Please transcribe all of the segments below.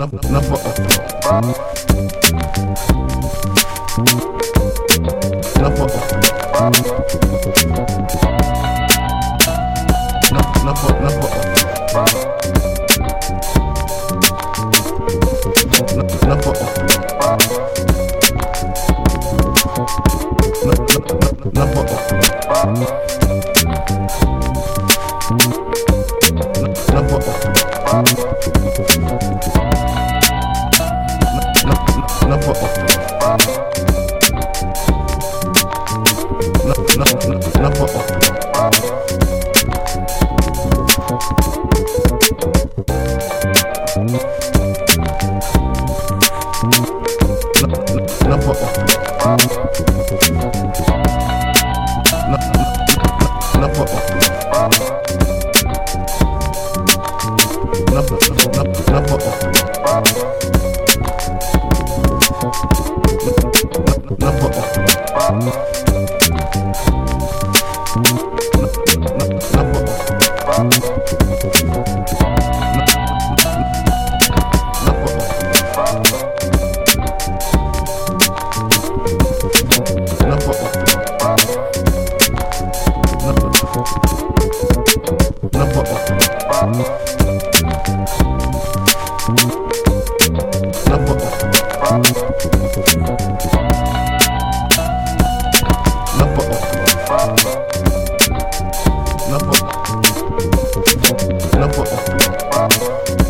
Number. Number. Number. Number. Number. Number. Number. Number. Number. enough of us. Love, love, love, love, love. no, no, no, no, no, no, no, Love, love, love, love, love. Love, Number. love, Number.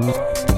Bye.